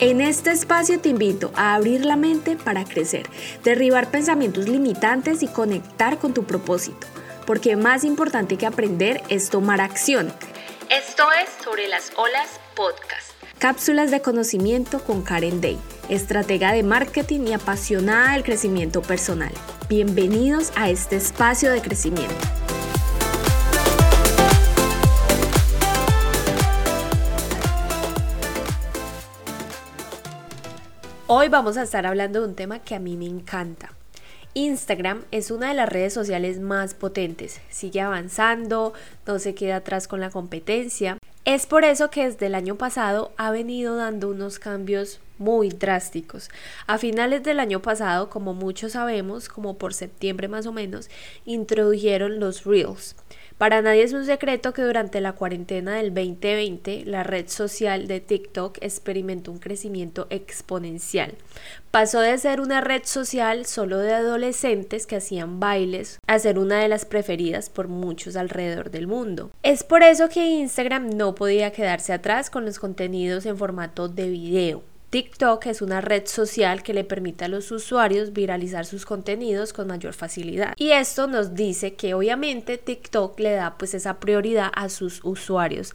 En este espacio te invito a abrir la mente para crecer, derribar pensamientos limitantes y conectar con tu propósito, porque más importante que aprender es tomar acción. Esto es Sobre las Olas Podcast. Cápsulas de conocimiento con Karen Day, estratega de marketing y apasionada del crecimiento personal. Bienvenidos a este espacio de crecimiento. Hoy vamos a estar hablando de un tema que a mí me encanta. Instagram es una de las redes sociales más potentes, sigue avanzando, no se queda atrás con la competencia. Es por eso que desde el año pasado ha venido dando unos cambios muy drásticos. A finales del año pasado, como muchos sabemos, como por septiembre más o menos, introdujeron los Reels. Para nadie es un secreto que durante la cuarentena del 2020 la red social de TikTok experimentó un crecimiento exponencial. Pasó de ser una red social solo de adolescentes que hacían bailes a ser una de las preferidas por muchos alrededor del mundo. Es por eso que Instagram no podía quedarse atrás con los contenidos en formato de video. TikTok es una red social que le permite a los usuarios viralizar sus contenidos con mayor facilidad. Y esto nos dice que obviamente TikTok le da pues esa prioridad a sus usuarios,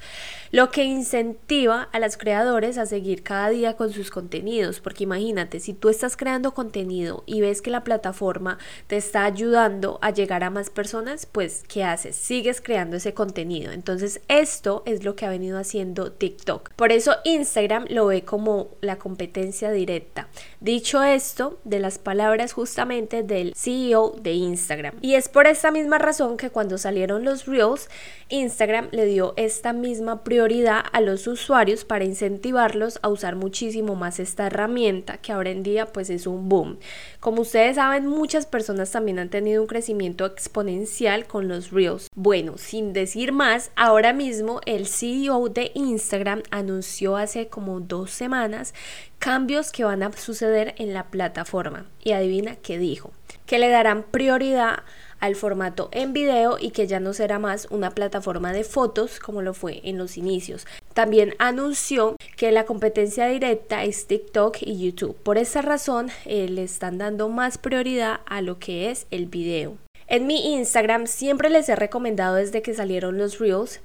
lo que incentiva a los creadores a seguir cada día con sus contenidos, porque imagínate, si tú estás creando contenido y ves que la plataforma te está ayudando a llegar a más personas, pues ¿qué haces? Sigues creando ese contenido. Entonces esto es lo que ha venido haciendo TikTok. Por eso Instagram lo ve como la competencia directa. Dicho esto, de las palabras justamente del CEO de Instagram. Y es por esta misma razón que cuando salieron los Reels, Instagram le dio esta misma prioridad a los usuarios para incentivarlos a usar muchísimo más esta herramienta que ahora en día pues es un boom. Como ustedes saben, muchas personas también han tenido un crecimiento exponencial con los Reels. Bueno, sin decir más, ahora mismo el CEO de Instagram anunció hace como dos semanas cambios que van a suceder en la plataforma. Y adivina qué dijo. Que le darán prioridad al formato en video y que ya no será más una plataforma de fotos como lo fue en los inicios. También anunció que la competencia directa es TikTok y YouTube. Por esa razón eh, le están dando más prioridad a lo que es el video. En mi Instagram siempre les he recomendado desde que salieron los Reels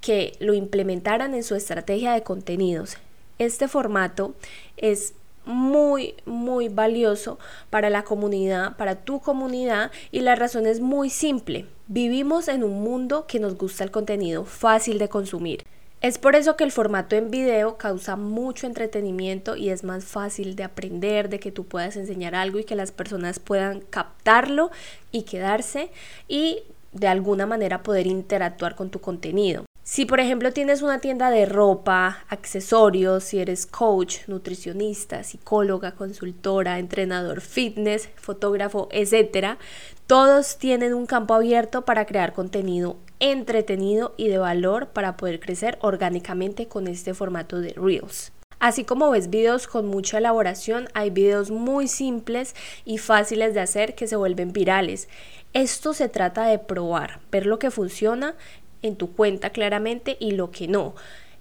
que lo implementaran en su estrategia de contenidos. Este formato es muy, muy valioso para la comunidad, para tu comunidad y la razón es muy simple. Vivimos en un mundo que nos gusta el contenido fácil de consumir. Es por eso que el formato en video causa mucho entretenimiento y es más fácil de aprender, de que tú puedas enseñar algo y que las personas puedan captarlo y quedarse y de alguna manera poder interactuar con tu contenido. Si por ejemplo tienes una tienda de ropa, accesorios, si eres coach, nutricionista, psicóloga, consultora, entrenador fitness, fotógrafo, etc., todos tienen un campo abierto para crear contenido entretenido y de valor para poder crecer orgánicamente con este formato de Reels. Así como ves videos con mucha elaboración, hay videos muy simples y fáciles de hacer que se vuelven virales. Esto se trata de probar, ver lo que funciona en tu cuenta claramente y lo que no.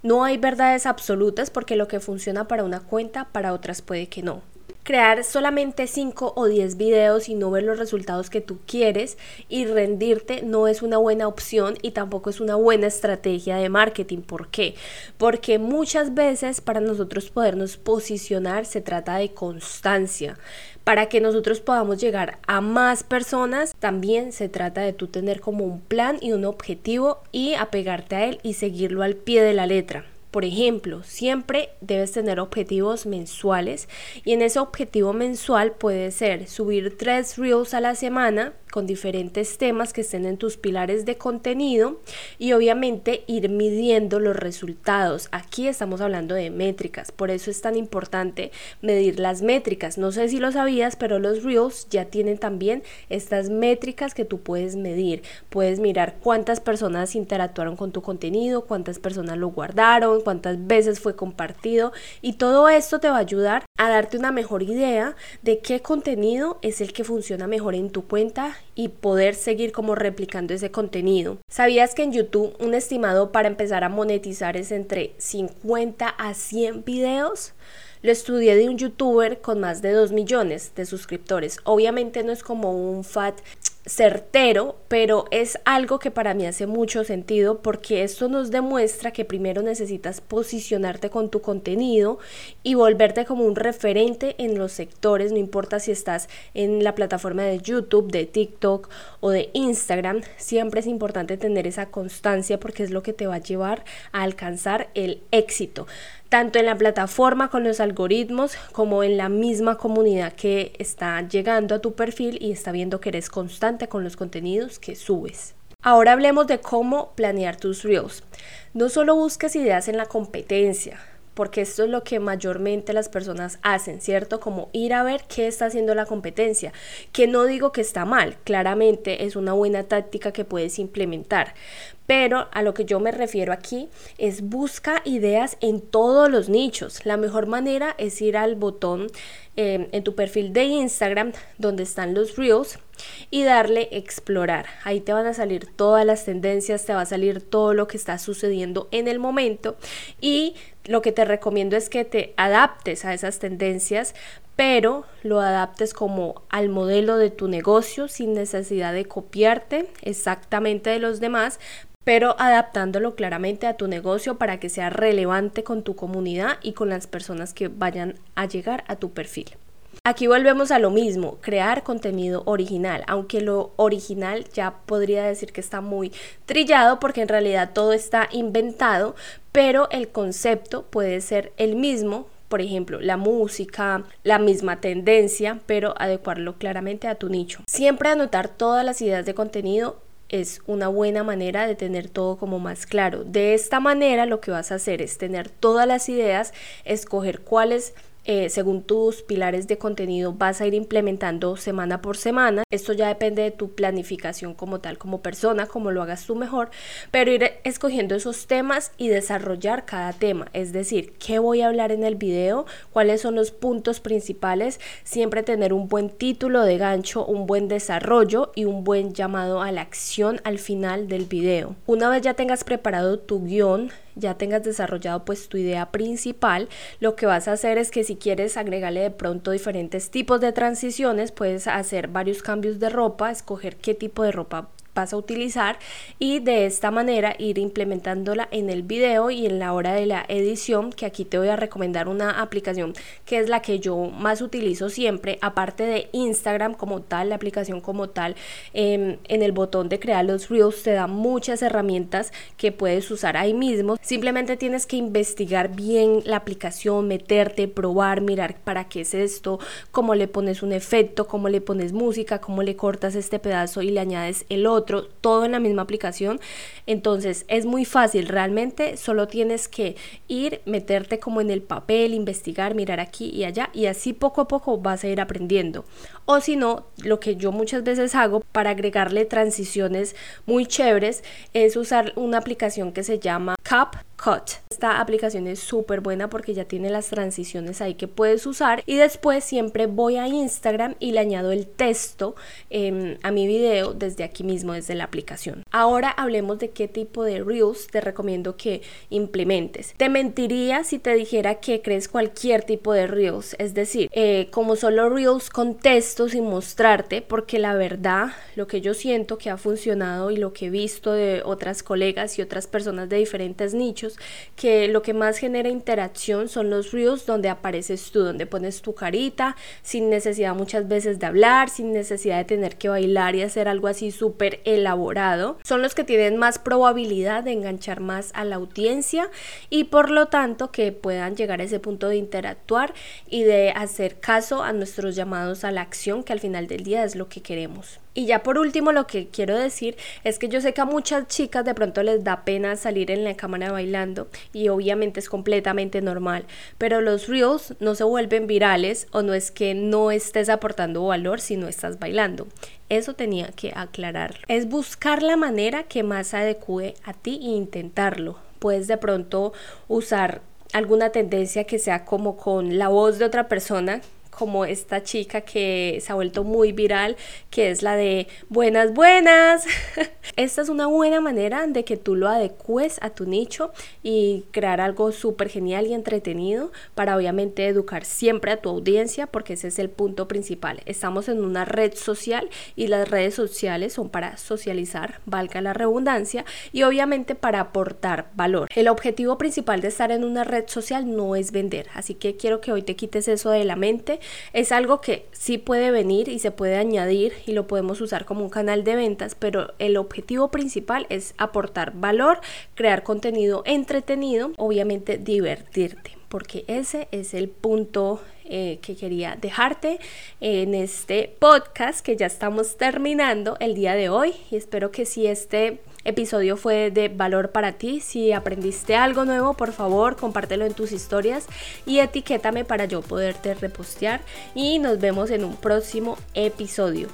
No hay verdades absolutas porque lo que funciona para una cuenta, para otras puede que no. Crear solamente 5 o 10 videos y no ver los resultados que tú quieres y rendirte no es una buena opción y tampoco es una buena estrategia de marketing. ¿Por qué? Porque muchas veces para nosotros podernos posicionar se trata de constancia. Para que nosotros podamos llegar a más personas, también se trata de tú tener como un plan y un objetivo y apegarte a él y seguirlo al pie de la letra. Por ejemplo, siempre debes tener objetivos mensuales y en ese objetivo mensual puede ser subir tres reels a la semana con diferentes temas que estén en tus pilares de contenido y obviamente ir midiendo los resultados. Aquí estamos hablando de métricas, por eso es tan importante medir las métricas. No sé si lo sabías, pero los reels ya tienen también estas métricas que tú puedes medir. Puedes mirar cuántas personas interactuaron con tu contenido, cuántas personas lo guardaron, cuántas veces fue compartido y todo esto te va a ayudar a darte una mejor idea de qué contenido es el que funciona mejor en tu cuenta y poder seguir como replicando ese contenido. ¿Sabías que en YouTube un estimado para empezar a monetizar es entre 50 a 100 videos? lo estudié de un youtuber con más de 2 millones de suscriptores. Obviamente no es como un fat certero, pero es algo que para mí hace mucho sentido porque esto nos demuestra que primero necesitas posicionarte con tu contenido y volverte como un referente en los sectores, no importa si estás en la plataforma de YouTube, de TikTok o de Instagram, siempre es importante tener esa constancia porque es lo que te va a llevar a alcanzar el éxito tanto en la plataforma con los algoritmos como en la misma comunidad que está llegando a tu perfil y está viendo que eres constante con los contenidos que subes. Ahora hablemos de cómo planear tus reels. No solo busques ideas en la competencia, porque esto es lo que mayormente las personas hacen, ¿cierto? Como ir a ver qué está haciendo la competencia, que no digo que está mal, claramente es una buena táctica que puedes implementar, pero a lo que yo me refiero aquí es busca ideas en todos los nichos. La mejor manera es ir al botón em, en tu perfil de Instagram donde están los reels y darle explorar. Ahí te van a salir todas las tendencias, te va a salir todo lo que está sucediendo en el momento y lo que te recomiendo es que te adaptes a esas tendencias pero lo adaptes como al modelo de tu negocio sin necesidad de copiarte exactamente de los demás, pero adaptándolo claramente a tu negocio para que sea relevante con tu comunidad y con las personas que vayan a llegar a tu perfil. Aquí volvemos a lo mismo, crear contenido original, aunque lo original ya podría decir que está muy trillado porque en realidad todo está inventado, pero el concepto puede ser el mismo por ejemplo, la música, la misma tendencia, pero adecuarlo claramente a tu nicho. Siempre anotar todas las ideas de contenido es una buena manera de tener todo como más claro. De esta manera lo que vas a hacer es tener todas las ideas, escoger cuáles eh, según tus pilares de contenido vas a ir implementando semana por semana. Esto ya depende de tu planificación como tal, como persona, como lo hagas tú mejor, pero ir escogiendo esos temas y desarrollar cada tema. Es decir, qué voy a hablar en el video, cuáles son los puntos principales, siempre tener un buen título de gancho, un buen desarrollo y un buen llamado a la acción al final del video. Una vez ya tengas preparado tu guion, ya tengas desarrollado pues tu idea principal, lo que vas a hacer es que si quieres agregarle de pronto diferentes tipos de transiciones, puedes hacer varios cambios de ropa, escoger qué tipo de ropa vas a utilizar y de esta manera ir implementándola en el video y en la hora de la edición que aquí te voy a recomendar una aplicación que es la que yo más utilizo siempre aparte de Instagram como tal la aplicación como tal em, en el botón de crear los reels te da muchas herramientas que puedes usar ahí mismo. Simplemente tienes que investigar bien la aplicación meterte probar mirar para qué es esto cómo le pones un efecto cómo le pones música cómo le cortas este pedazo y le añades el otro todo en la misma aplicación. Entonces es muy fácil, realmente solo tienes que ir, meterte como en el papel, investigar, mirar aquí y allá y así poco a poco vas a ir aprendiendo. O si no, lo que yo muchas veces hago para agregarle transiciones muy chéveres es usar una aplicación que se llama CapCut. Esta aplicación es súper buena porque ya tiene las transiciones ahí que puedes usar y después siempre voy a Instagram y le añado el texto em, a mi video desde aquí mismo, desde la aplicación. Ahora hablemos de qué tipo de reels te recomiendo que implementes. Te mentiría si te dijera que crees cualquier tipo de reels, es decir, eh, como solo reels con texto sin mostrarte, porque la verdad, lo que yo siento que ha funcionado y lo que he visto de otras colegas y otras personas de diferentes nichos, que lo que más genera interacción son los reels donde apareces tú, donde pones tu carita, sin necesidad muchas veces de hablar, sin necesidad de tener que bailar y hacer algo así súper elaborado. Son los que tienen más probabilidad de enganchar más a la audiencia y por lo tanto que puedan llegar a ese punto de interactuar y de hacer caso a nuestros llamados a la acción, que al final del día es lo que queremos. Y ya por último lo que quiero decir es que yo sé que a muchas chicas de pronto les da pena salir en la cámara bailando y obviamente es completamente normal, pero los reels no se vuelven virales o no es que no estés aportando valor si no estás bailando. Eso tenía que aclararlo. Es buscar la manera que más adecue a ti e intentarlo. Puedes de pronto usar alguna tendencia que sea como con la voz de otra persona como esta chica que se ha vuelto muy viral, que es la de buenas, buenas. esta es una buena manera de que tú lo adecues a tu nicho y crear algo súper genial y entretenido para obviamente educar siempre a tu audiencia, porque ese es el punto principal. Estamos en una red social y las redes sociales son para socializar, valga la redundancia, y obviamente para aportar valor. El objetivo principal de estar en una red social no es vender, así que quiero que hoy te quites eso de la mente es algo que sí puede venir y se puede añadir y lo podemos usar como un canal de ventas, pero el objetivo principal es aportar valor, crear contenido entretenido, obviamente divertirte, porque ese es el punto eh, que quería dejarte en este podcast que ya estamos terminando el día de hoy y espero que si este episodio fue de valor para ti. Si aprendiste algo nuevo, por favor, compártelo en tus historias y etiquétame para yo poderte repostear. Y nos vemos en un próximo episodio.